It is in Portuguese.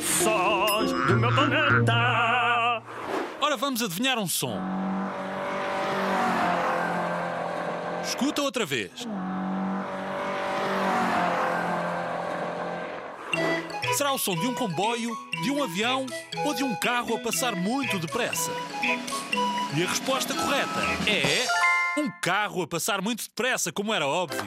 Sons do meu planeta. Ora, vamos adivinhar um som. Escuta outra vez. Será o som de um comboio, de um avião ou de um carro a passar muito depressa? E a resposta correta é. Um carro a passar muito depressa, como era óbvio.